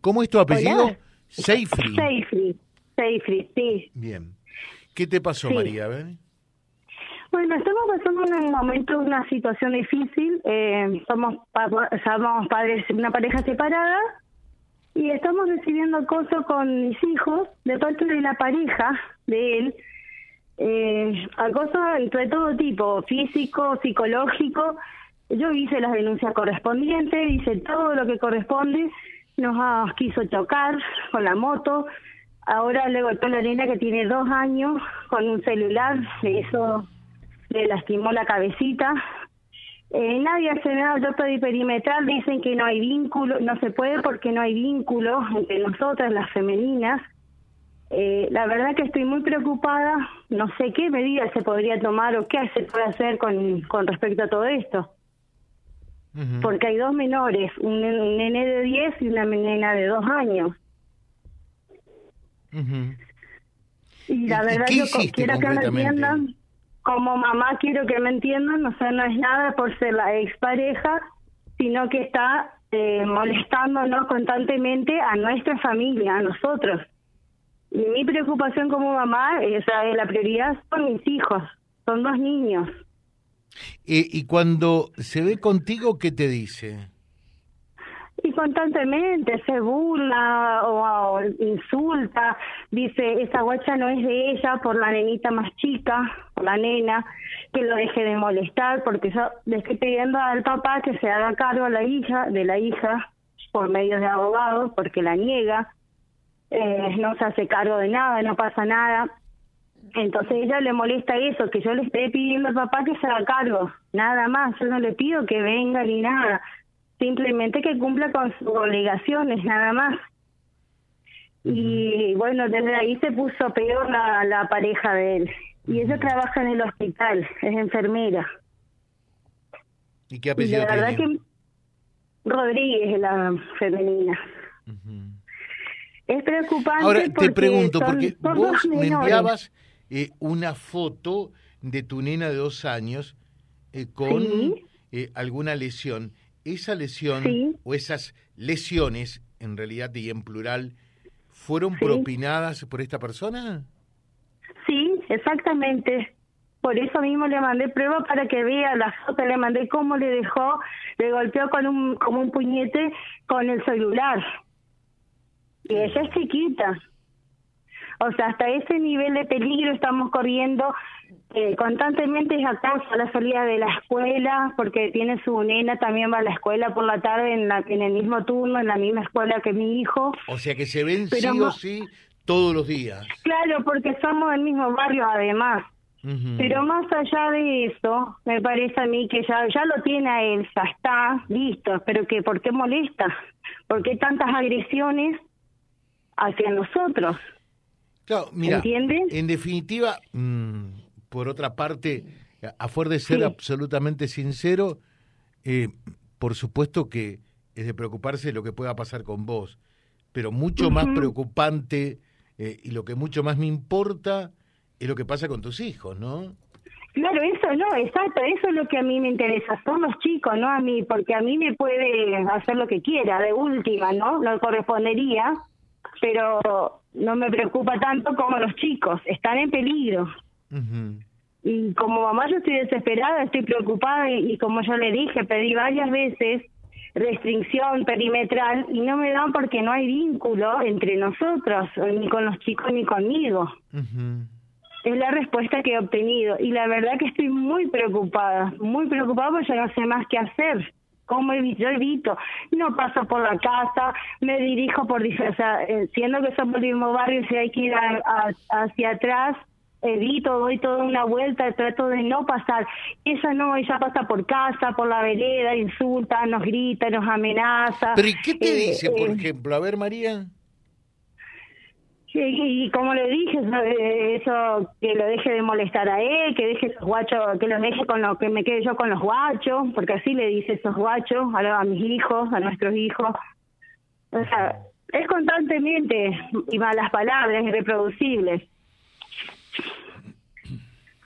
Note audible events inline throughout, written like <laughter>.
¿Cómo es tu apellido? Seifri. Seifri, Seifri, sí. Bien. ¿Qué te pasó, María? Bueno, estamos pasando en un momento una situación difícil. Eh, somos, somos padres, una pareja separada y estamos recibiendo acoso con mis hijos de parte de la pareja de él. Eh, acoso de todo tipo, físico, psicológico. Yo hice las denuncias correspondientes, hice todo lo que corresponde. Nos quiso chocar con la moto. Ahora le golpeó la nena que tiene dos años con un celular. Eso le lastimó la cabecita. Eh, nadie hace nada, yo estoy perimetral, dicen que no hay vínculo, no se puede porque no hay vínculo entre nosotras, las femeninas. Eh, la verdad que estoy muy preocupada, no sé qué medidas se podría tomar o qué se puede hacer con respecto a todo esto. Porque hay dos menores, un, nene de 10 y una nena de 2 años. Y la verdad yo quiero que me entiendan como mamá quiero que me entiendan, o sea, no es nada por ser la expareja, sino que está eh, molestándonos constantemente a nuestra familia, a nosotros. Y mi preocupación como mamá, o sea, la prioridad son mis hijos, son dos niños. Y cuando se ve contigo, ¿qué te dice? y constantemente se burla o, insulta, dice, esa guacha no es de ella por la nenita más chica, por la nena, que lo deje de molestar, porque yo le estoy pidiendo al papá que se haga cargo a la hija, de la hija, por medio de abogados, porque la niega, eh, no se hace cargo de nada, no pasa nada. Entonces ella le molesta eso, que yo le esté pidiendo al papá que se haga cargo, nada más, yo no le pido que venga ni nada simplemente que cumpla con sus obligaciones, nada más. Y bueno, desde ahí se puso peor la, la pareja de él. Y ella trabaja en el hospital, es enfermera. ¿Y qué apellido la verdad que Rodríguez, la femenina. Es preocupante. Ahora te pregunto, porque vos me enviabas eh, una foto de tu nena de dos años eh, con eh, alguna lesión esa lesión o esas lesiones, en realidad y en plural, fueron propinadas por esta persona? Sí, exactamente. Por eso mismo le mandé prueba para que vea la foto, le mandé cómo le dejó, le golpeó con un, como un puñete con el celular. Y ella es chiquita. O sea, hasta ese nivel de peligro estamos corriendo eh, constantemente es a causa la salida de la escuela, porque tiene su nena, también va a la escuela por la tarde en, la, en el mismo turno, en la misma escuela que mi hijo. O sea que se ven sí o sí todos los días. Claro, porque somos del mismo barrio además. Pero más allá de eso, me parece a mí que ya, ya lo tiene a él, ya está, listo, pero que ¿por qué molesta? ¿Por qué tantas agresiones hacia nosotros? Claro, mira, en definitiva, mm, por otra parte, a fuer de ser absolutamente sincero, eh, por supuesto que es de preocuparse de lo que pueda pasar con vos, pero mucho más preocupante eh, y lo que mucho más me importa es lo que pasa con tus hijos, ¿no? Claro, eso no, exacto, eso es lo que a mí me interesa, son los chicos, ¿no? A mí, porque a mí me puede hacer lo que quiera, de última, ¿no? No correspondería, pero no me preocupa tanto como los chicos, están en peligro. Y como mamá yo estoy desesperada, estoy preocupada y, como yo le dije, pedí varias veces restricción perimetral y no me dan porque no hay vínculo entre nosotros, ni con los chicos ni conmigo. Es la respuesta que he obtenido y la verdad que estoy muy preocupada, muy preocupada porque ya no sé más qué hacer. ¿Cómo? Yo evito, no paso por la casa, me dirijo por, o sea, eh, siendo que somos del mismo barrio, si hay que ir hacia atrás, evito, doy toda una vuelta, trato de no pasar. Ella no, ella pasa por casa, por la vereda, insulta, nos grita, nos amenaza. ¿Pero y qué te eh, dice, por eh, ejemplo? A ver, María. Y, y, como le dije, eso, que lo deje de molestar a él, que deje esos guachos, que lo deje con lo que me quede yo con los guachos, porque así le dice esos guachos a, a mis hijos, a nuestros hijos. O sea, es constantemente y malas palabras irreproducibles.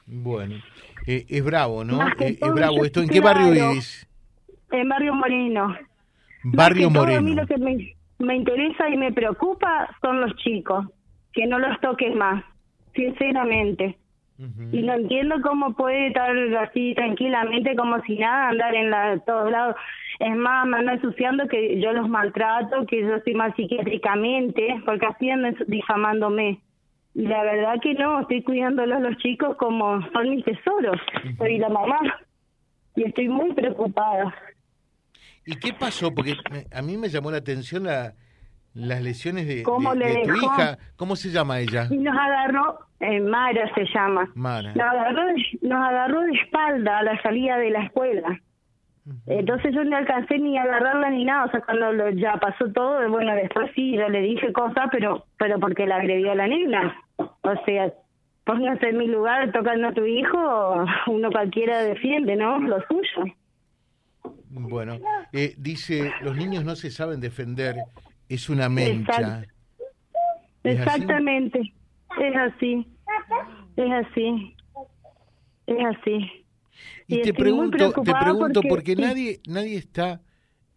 Bueno, eh, es bravo, ¿no? Eh, es bravo esto. ¿En qué barrio vivís? En Barrio Moreno. Barrio Moreno. Me interesa y me preocupa son los chicos, que no los toques más, sinceramente. Y no entiendo cómo puede estar así tranquilamente, como si nada, andar en la, todos lados. Es más, me andan ensuciando que yo los maltrato, que yo estoy mal psiquiátricamente, porque así andan difamándome. Y la verdad que no, estoy cuidándolos los chicos como son mis tesoros. Soy la mamá y estoy muy preocupada. ¿Y qué pasó? Porque a mí me llamó la atención la, las lesiones de, tu hija. ¿Cómo se llama ella? Y nos agarró, eh, Mara se llama. Mara. Nos agarró, de, nos agarró de espalda a la salida de la escuela. Entonces yo no alcancé ni a agarrarla ni nada, o sea, cuando lo, ya pasó todo, bueno, después sí, yo le dije cosas, pero pero porque la agredió a la nena. O sea, póngase en mi lugar tocando a tu hijo, uno cualquiera defiende, ¿no? Lo suyo. Bueno, eh, dice, los niños no se saben defender, es una mencha. Exactamente, es así, es así, es así. Y, te pregunto, te pregunto porque, nadie nadie está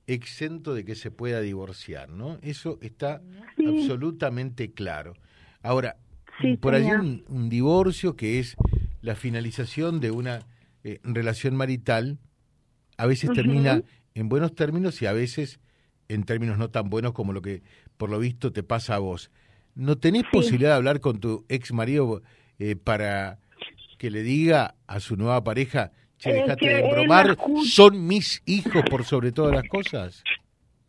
exento de que se pueda divorciar, ¿no? Eso está absolutamente claro. Ahora, por allí un, divorcio que es la finalización de una eh, relación marital, a veces termina en buenos términos y a veces en términos no tan buenos como lo que por lo visto te pasa a vos. ¿No tenés posibilidad de hablar con tu ex marido eh, para que le diga a su nueva pareja, che, dejate de bromar, son mis hijos por sobre todas las cosas?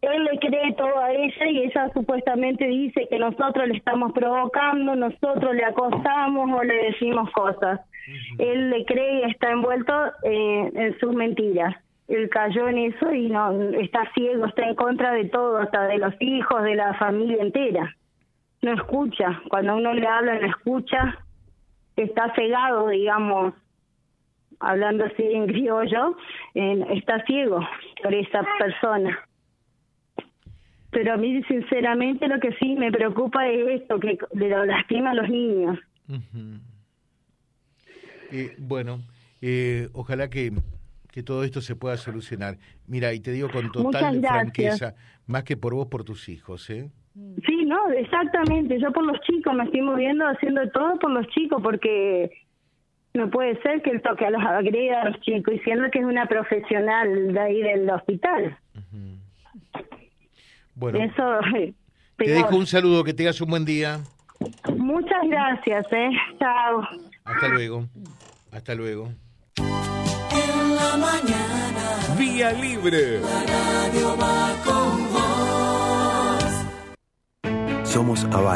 Él le cree todo a ella y ella supuestamente dice que nosotros le estamos provocando, nosotros le acosamos o le decimos cosas. Él le cree y está envuelto eh, en sus mentiras. Él cayó en eso y no está ciego, está en contra de todo, hasta de los hijos, de la familia entera. No escucha, cuando uno le habla no escucha, está cegado, digamos, hablando así en criollo, está ciego por esa persona. Pero a mí, sinceramente, lo que sí me preocupa es esto, que le lo a los niños. eh, bueno, eh, ojalá que, que todo esto se pueda solucionar. Mira, y te digo con total franqueza, más que por vos, por tus hijos, ¿eh? Sí, no, exactamente. Yo por los chicos me estoy moviendo haciendo todo por los chicos porque no puede ser que él toque a los agreda a los chicos diciendo que es una profesional de ahí del hospital. Bueno, Eso, <laughs> te dejo un saludo, que tengas un buen día. Muchas gracias, eh. Chao. Hasta luego. Hasta luego. En la mañana. Vía libre. La radio va con vos. Somos Aval.